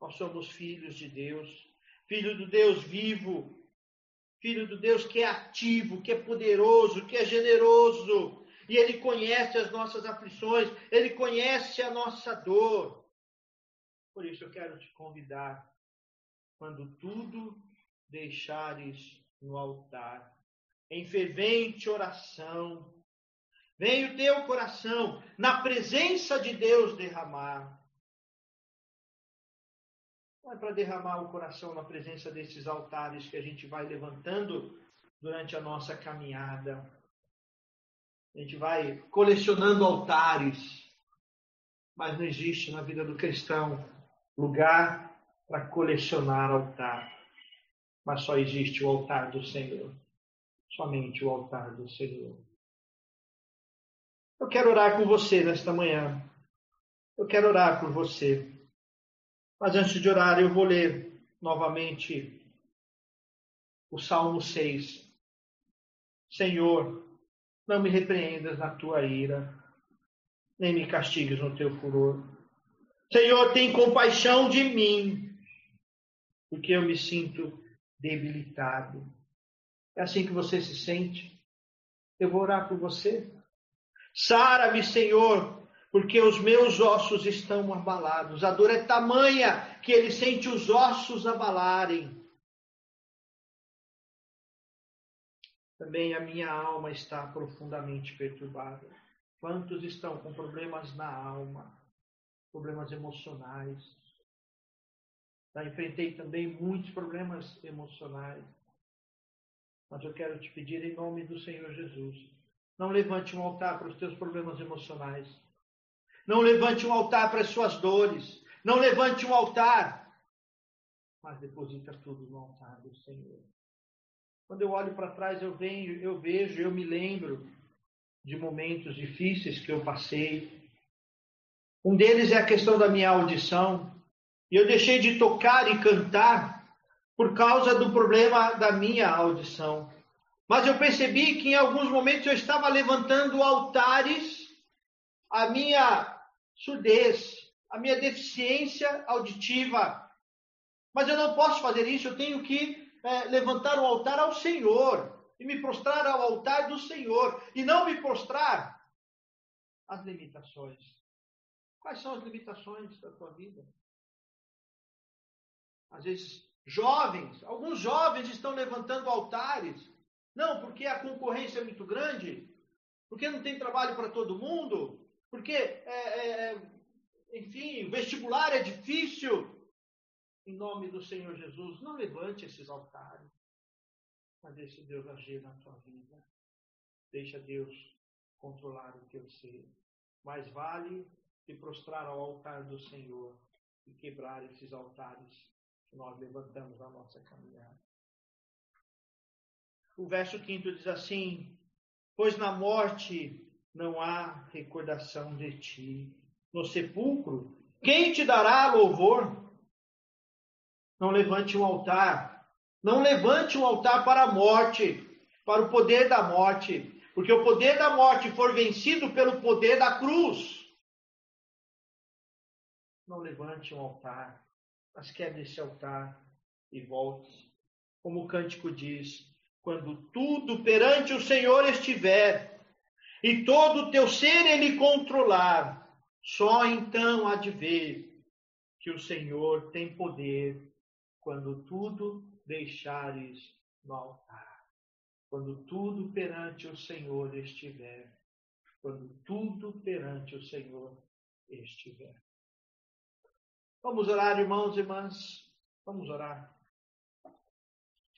Nós somos filhos de Deus, filho do Deus vivo, filho do Deus que é ativo, que é poderoso, que é generoso, e Ele conhece as nossas aflições, Ele conhece a nossa dor. Por isso eu quero te convidar, quando tudo deixares no altar, em fervente oração, vem o teu coração na presença de Deus derramar. Não é para derramar o coração na presença desses altares que a gente vai levantando durante a nossa caminhada. A gente vai colecionando altares, mas não existe na vida do cristão lugar para colecionar altar. Mas só existe o altar do Senhor. Somente o altar do Senhor. Eu quero orar com você nesta manhã. Eu quero orar por você. Mas antes de orar, eu vou ler novamente o Salmo 6. Senhor, não me repreendas na tua ira, nem me castigues no teu furor. Senhor, tem compaixão de mim, porque eu me sinto debilitado. É assim que você se sente? Eu vou orar por você. Sara-me, Senhor, porque os meus ossos estão abalados. A dor é tamanha que ele sente os ossos abalarem. Também a minha alma está profundamente perturbada. Quantos estão com problemas na alma, problemas emocionais? Já enfrentei também muitos problemas emocionais. Mas eu quero te pedir em nome do Senhor Jesus. Não levante um altar para os teus problemas emocionais. Não levante um altar para as suas dores. Não levante um altar. Mas deposita tudo no altar do Senhor. Quando eu olho para trás, eu, venho, eu vejo, eu me lembro de momentos difíceis que eu passei. Um deles é a questão da minha audição. E eu deixei de tocar e cantar por causa do problema da minha audição. Mas eu percebi que em alguns momentos eu estava levantando altares à minha surdez, à minha deficiência auditiva. Mas eu não posso fazer isso, eu tenho que é, levantar um altar ao Senhor e me prostrar ao altar do Senhor e não me prostrar às limitações. Quais são as limitações da tua vida? Às vezes, jovens, alguns jovens estão levantando altares. Não, porque a concorrência é muito grande, porque não tem trabalho para todo mundo, porque, é, é, é enfim, o vestibular é difícil em nome do Senhor Jesus, não levante esses altares, mas deixe Deus agir na tua vida. Deixa Deus controlar o teu ser. Mais vale te prostrar ao altar do Senhor e quebrar esses altares que nós levantamos na nossa caminhada. O verso quinto diz assim: Pois na morte não há recordação de ti. No sepulcro, quem te dará louvor? Não levante um altar. Não levante um altar para a morte, para o poder da morte. Porque o poder da morte for vencido pelo poder da cruz. Não levante um altar, mas quebre esse altar e volte. Como o cântico diz: quando tudo perante o Senhor estiver, e todo o teu ser ele controlar, só então há de ver que o Senhor tem poder quando tudo deixares no altar, quando tudo perante o Senhor estiver, quando tudo perante o Senhor estiver. Vamos orar, irmãos e irmãs? Vamos orar.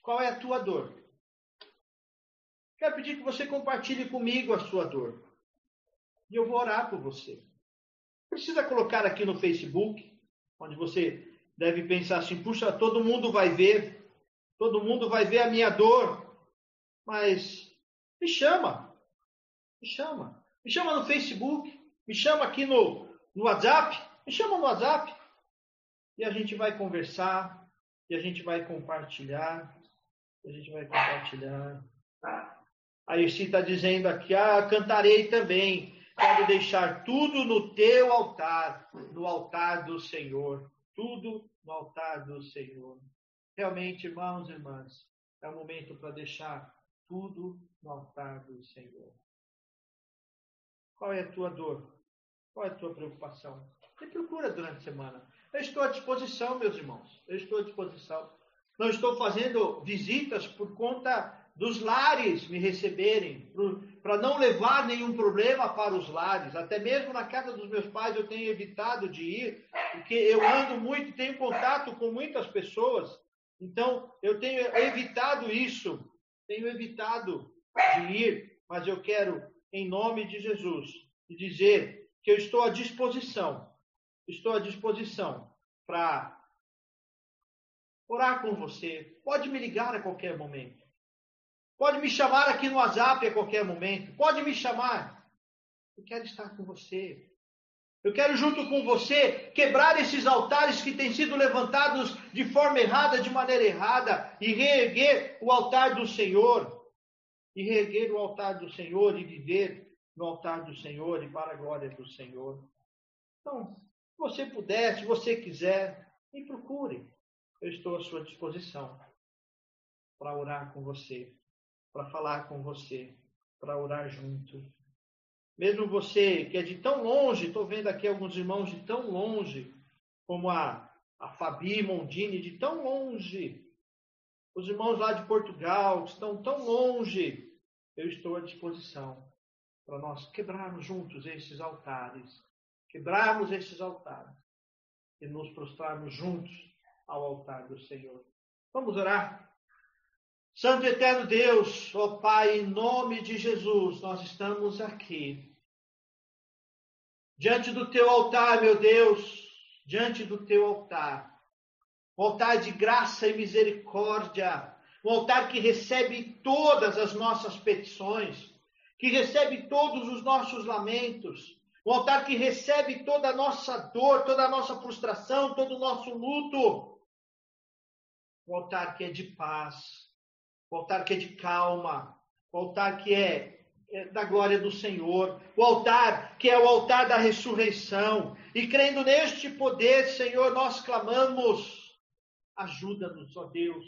Qual é a tua dor? Quero pedir que você compartilhe comigo a sua dor. E eu vou orar por você. Precisa colocar aqui no Facebook, onde você deve pensar assim: puxa, todo mundo vai ver, todo mundo vai ver a minha dor, mas me chama, me chama, me chama no Facebook, me chama aqui no, no WhatsApp, me chama no WhatsApp, e a gente vai conversar, e a gente vai compartilhar, a gente vai compartilhar. A Irci está dizendo aqui, ah, cantarei também. Quero deixar tudo no teu altar, no altar do Senhor. Tudo no altar do Senhor. Realmente, irmãos e irmãs, é o momento para deixar tudo no altar do Senhor. Qual é a tua dor? Qual é a tua preocupação? Me procura durante a semana. Eu estou à disposição, meus irmãos. Eu estou à disposição. Não estou fazendo visitas por conta dos lares me receberem, para não levar nenhum problema para os lares. Até mesmo na casa dos meus pais eu tenho evitado de ir, porque eu ando muito, tenho contato com muitas pessoas. Então, eu tenho evitado isso, tenho evitado de ir, mas eu quero, em nome de Jesus, dizer que eu estou à disposição, estou à disposição para orar com você. Pode me ligar a qualquer momento. Pode me chamar aqui no WhatsApp a qualquer momento. Pode me chamar. Eu quero estar com você. Eu quero, junto com você, quebrar esses altares que têm sido levantados de forma errada, de maneira errada, e reerguer o altar do Senhor. E reerguer o altar do Senhor e viver no altar do Senhor e para a glória do Senhor. Então, se você puder, se você quiser, me procure. Eu estou à sua disposição para orar com você para falar com você, para orar junto. Mesmo você que é de tão longe, estou vendo aqui alguns irmãos de tão longe, como a, a Fabi Mondini, de tão longe. Os irmãos lá de Portugal, que estão tão longe, eu estou à disposição para nós quebrarmos juntos esses altares, quebrarmos esses altares e nos prostrarmos juntos ao altar do Senhor. Vamos orar? Santo e eterno Deus, ó Pai, em nome de Jesus, nós estamos aqui. Diante do teu altar, meu Deus, diante do teu altar. Um altar de graça e misericórdia. Um altar que recebe todas as nossas petições, que recebe todos os nossos lamentos. Um altar que recebe toda a nossa dor, toda a nossa frustração, todo o nosso luto. Um altar que é de paz, o altar que é de calma, o altar que é, é da glória do Senhor, o altar que é o altar da ressurreição. E crendo neste poder, Senhor, nós clamamos: ajuda-nos, ó Deus,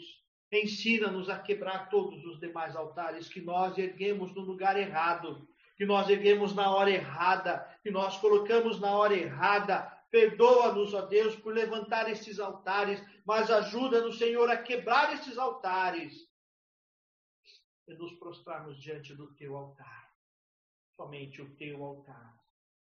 ensina-nos a quebrar todos os demais altares que nós erguemos no lugar errado, que nós erguemos na hora errada, que nós colocamos na hora errada. Perdoa-nos, ó Deus, por levantar esses altares, mas ajuda-nos, Senhor, a quebrar esses altares e nos prostrarmos diante do teu altar. Somente o teu altar,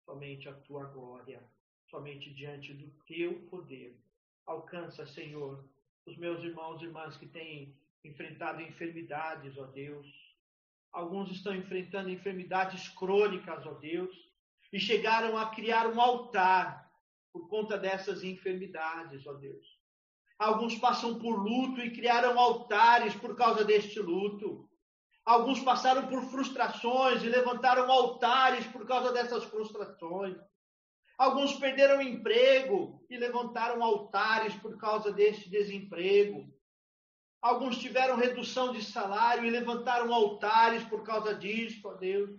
somente a tua glória, somente diante do teu poder. Alcança, Senhor, os meus irmãos e irmãs que têm enfrentado enfermidades, ó Deus. Alguns estão enfrentando enfermidades crônicas, ó Deus, e chegaram a criar um altar por conta dessas enfermidades, ó Deus. Alguns passam por luto e criaram altares por causa deste luto. Alguns passaram por frustrações e levantaram altares por causa dessas frustrações. Alguns perderam emprego e levantaram altares por causa deste desemprego. Alguns tiveram redução de salário e levantaram altares por causa disso, ó Deus.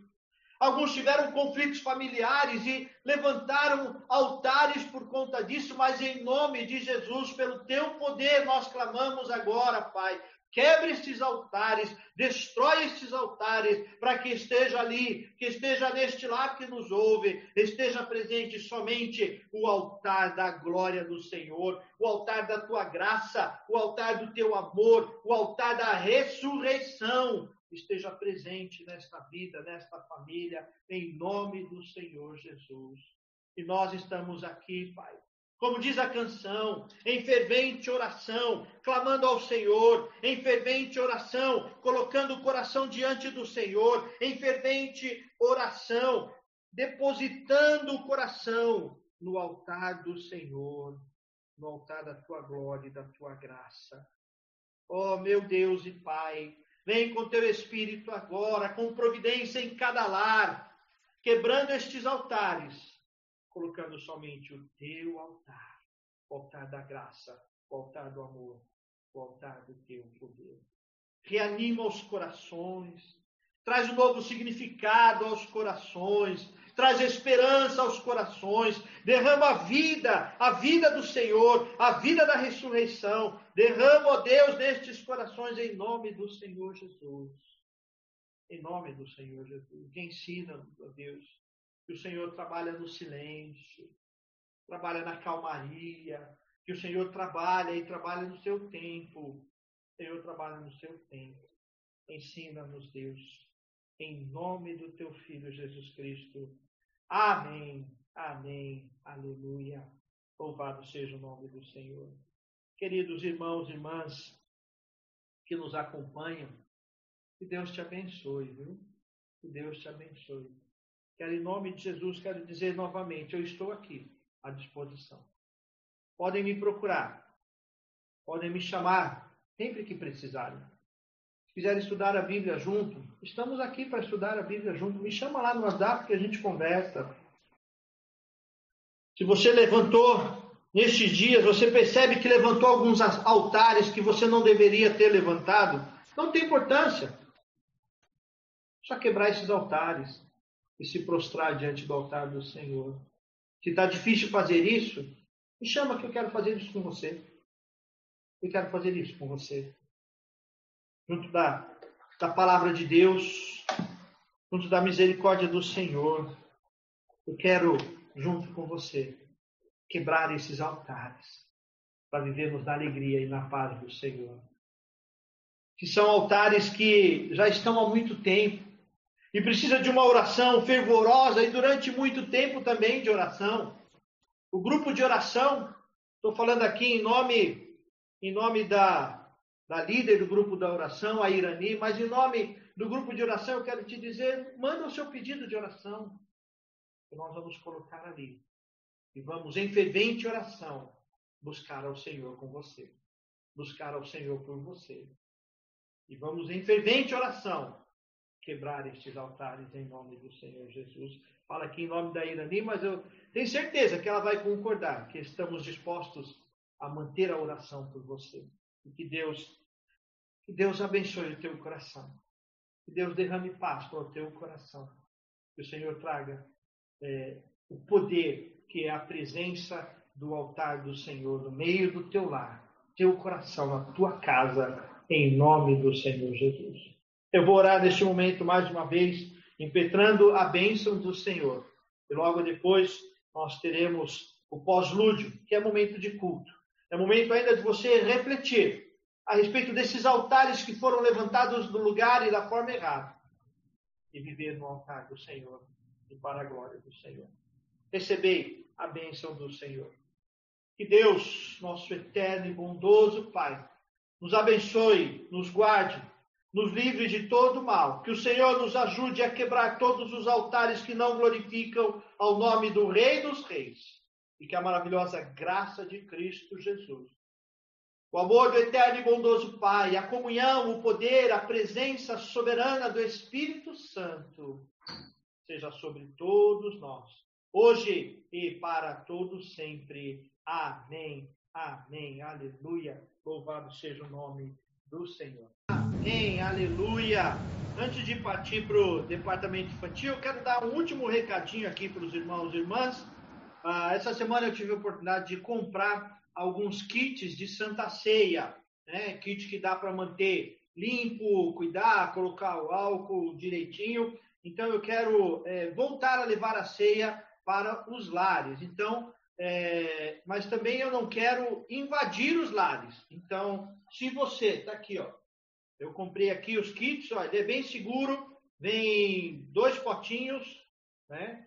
Alguns tiveram conflitos familiares e levantaram altares por conta disso, mas em nome de Jesus, pelo teu poder, nós clamamos agora, Pai, Quebre estes altares, destrói estes altares, para que esteja ali, que esteja neste lar que nos ouve, esteja presente somente o altar da glória do Senhor, o altar da tua graça, o altar do teu amor, o altar da ressurreição. Esteja presente nesta vida, nesta família, em nome do Senhor Jesus. E nós estamos aqui, Pai, como diz a canção, em fervente oração, clamando ao Senhor, em fervente oração, colocando o coração diante do Senhor, em fervente oração, depositando o coração no altar do Senhor, no altar da tua glória e da tua graça. Oh, meu Deus e Pai, vem com teu Espírito agora, com providência em cada lar, quebrando estes altares colocando somente o teu altar, o altar da graça, o altar do amor, o altar do teu poder. Reanima os corações, traz um novo significado aos corações, traz esperança aos corações, derrama a vida, a vida do Senhor, a vida da ressurreição. Derrama, ó Deus, nestes corações em nome do Senhor Jesus. Em nome do Senhor Jesus. Que ensina, ó Deus, que o Senhor trabalha no silêncio, trabalha na calmaria, que o Senhor trabalha e trabalha no seu tempo. O Senhor trabalha no seu tempo. Ensina-nos, Deus, em nome do teu Filho Jesus Cristo. Amém, amém, aleluia. Louvado seja o nome do Senhor. Queridos irmãos e irmãs que nos acompanham, que Deus te abençoe, viu? Que Deus te abençoe. Quero, em nome de Jesus, quero dizer novamente, eu estou aqui à disposição. Podem me procurar, podem me chamar sempre que precisarem. Se quiserem estudar a Bíblia junto, estamos aqui para estudar a Bíblia junto. Me chama lá no WhatsApp que a gente conversa. Se você levantou nestes dias, você percebe que levantou alguns altares que você não deveria ter levantado, não tem importância. Só quebrar esses altares e se prostrar diante do altar do Senhor. Se está difícil fazer isso, me chama que eu quero fazer isso com você. Eu quero fazer isso com você. Junto da, da palavra de Deus, junto da misericórdia do Senhor. Eu quero, junto com você, quebrar esses altares para vivermos na alegria e na paz do Senhor. Que são altares que já estão há muito tempo e precisa de uma oração fervorosa e durante muito tempo também de oração. O grupo de oração, estou falando aqui em nome, em nome da, da líder do grupo da oração, a Irani, mas em nome do grupo de oração eu quero te dizer, manda o seu pedido de oração, que nós vamos colocar ali. E vamos em fervente oração buscar ao Senhor com você. Buscar ao Senhor por você. E vamos em fervente oração quebrar estes altares em nome do Senhor Jesus. Fala aqui em nome da Irani, mas eu tenho certeza que ela vai concordar que estamos dispostos a manter a oração por você. E que Deus, que Deus abençoe o teu coração. Que Deus derrame paz para o teu coração. Que o Senhor traga é, o poder que é a presença do altar do Senhor no meio do teu lar, teu coração, na tua casa, em nome do Senhor Jesus. Eu vou orar neste momento mais uma vez, impetrando a bênção do Senhor. E logo depois nós teremos o pós-lúdio, que é momento de culto. É momento ainda de você refletir a respeito desses altares que foram levantados no lugar e da forma errada. E viver no altar do Senhor e para a glória do Senhor. Recebei a bênção do Senhor. Que Deus, nosso eterno e bondoso Pai, nos abençoe, nos guarde nos livre de todo mal. Que o Senhor nos ajude a quebrar todos os altares que não glorificam ao nome do Rei dos Reis. E que a maravilhosa graça de Cristo Jesus, o amor do eterno e bondoso Pai, a comunhão, o poder, a presença soberana do Espírito Santo, seja sobre todos nós, hoje e para todos sempre. Amém. Amém. Aleluia. Louvado seja o nome do Senhor. Amém, aleluia. Antes de partir para o departamento infantil, eu quero dar um último recadinho aqui para os irmãos e irmãs. Ah, essa semana eu tive a oportunidade de comprar alguns kits de Santa Ceia, né? Kit que dá para manter limpo, cuidar, colocar o álcool direitinho. Então eu quero é, voltar a levar a ceia para os lares. Então, é, mas também eu não quero invadir os lares. Então, se você está aqui, ó, eu comprei aqui os kits, ó, ele é bem seguro, vem dois potinhos, né?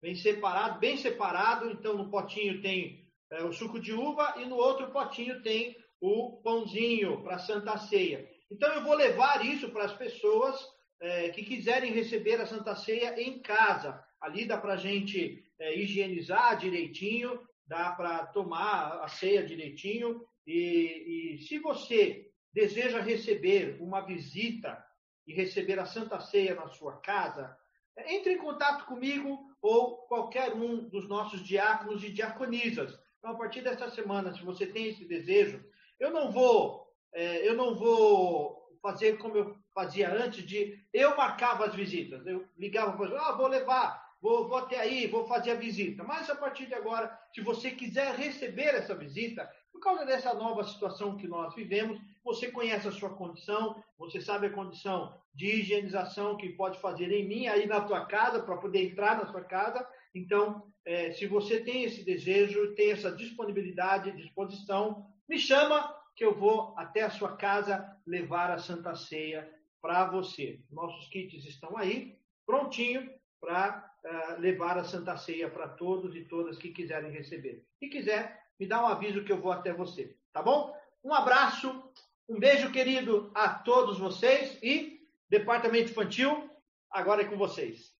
Vem separado, bem separado. Então no potinho tem é, o suco de uva e no outro potinho tem o pãozinho para Santa Ceia. Então eu vou levar isso para as pessoas é, que quiserem receber a Santa Ceia em casa. Ali dá para a gente é, higienizar direitinho, dá para tomar a ceia direitinho. E, e se você deseja receber uma visita e receber a Santa Ceia na sua casa, entre em contato comigo ou qualquer um dos nossos diáconos e diaconisas. Então, a partir desta semana, se você tem esse desejo, eu não vou, é, eu não vou fazer como eu fazia antes de eu marcava as visitas. Eu ligava para ah, vou levar, vou, vou até aí, vou fazer a visita. Mas a partir de agora, se você quiser receber essa visita, por causa dessa nova situação que nós vivemos, você conhece a sua condição, você sabe a condição de higienização que pode fazer em mim, aí na tua casa, para poder entrar na sua casa. Então, é, se você tem esse desejo, tem essa disponibilidade, disposição, me chama que eu vou até a sua casa levar a Santa Ceia para você. Nossos kits estão aí, prontinho para uh, eh, levar a Santa Ceia para todos e todas que quiserem receber. Se quiser, me dá um aviso que eu vou até você, tá bom? Um abraço, um beijo querido a todos vocês e Departamento Infantil, agora é com vocês.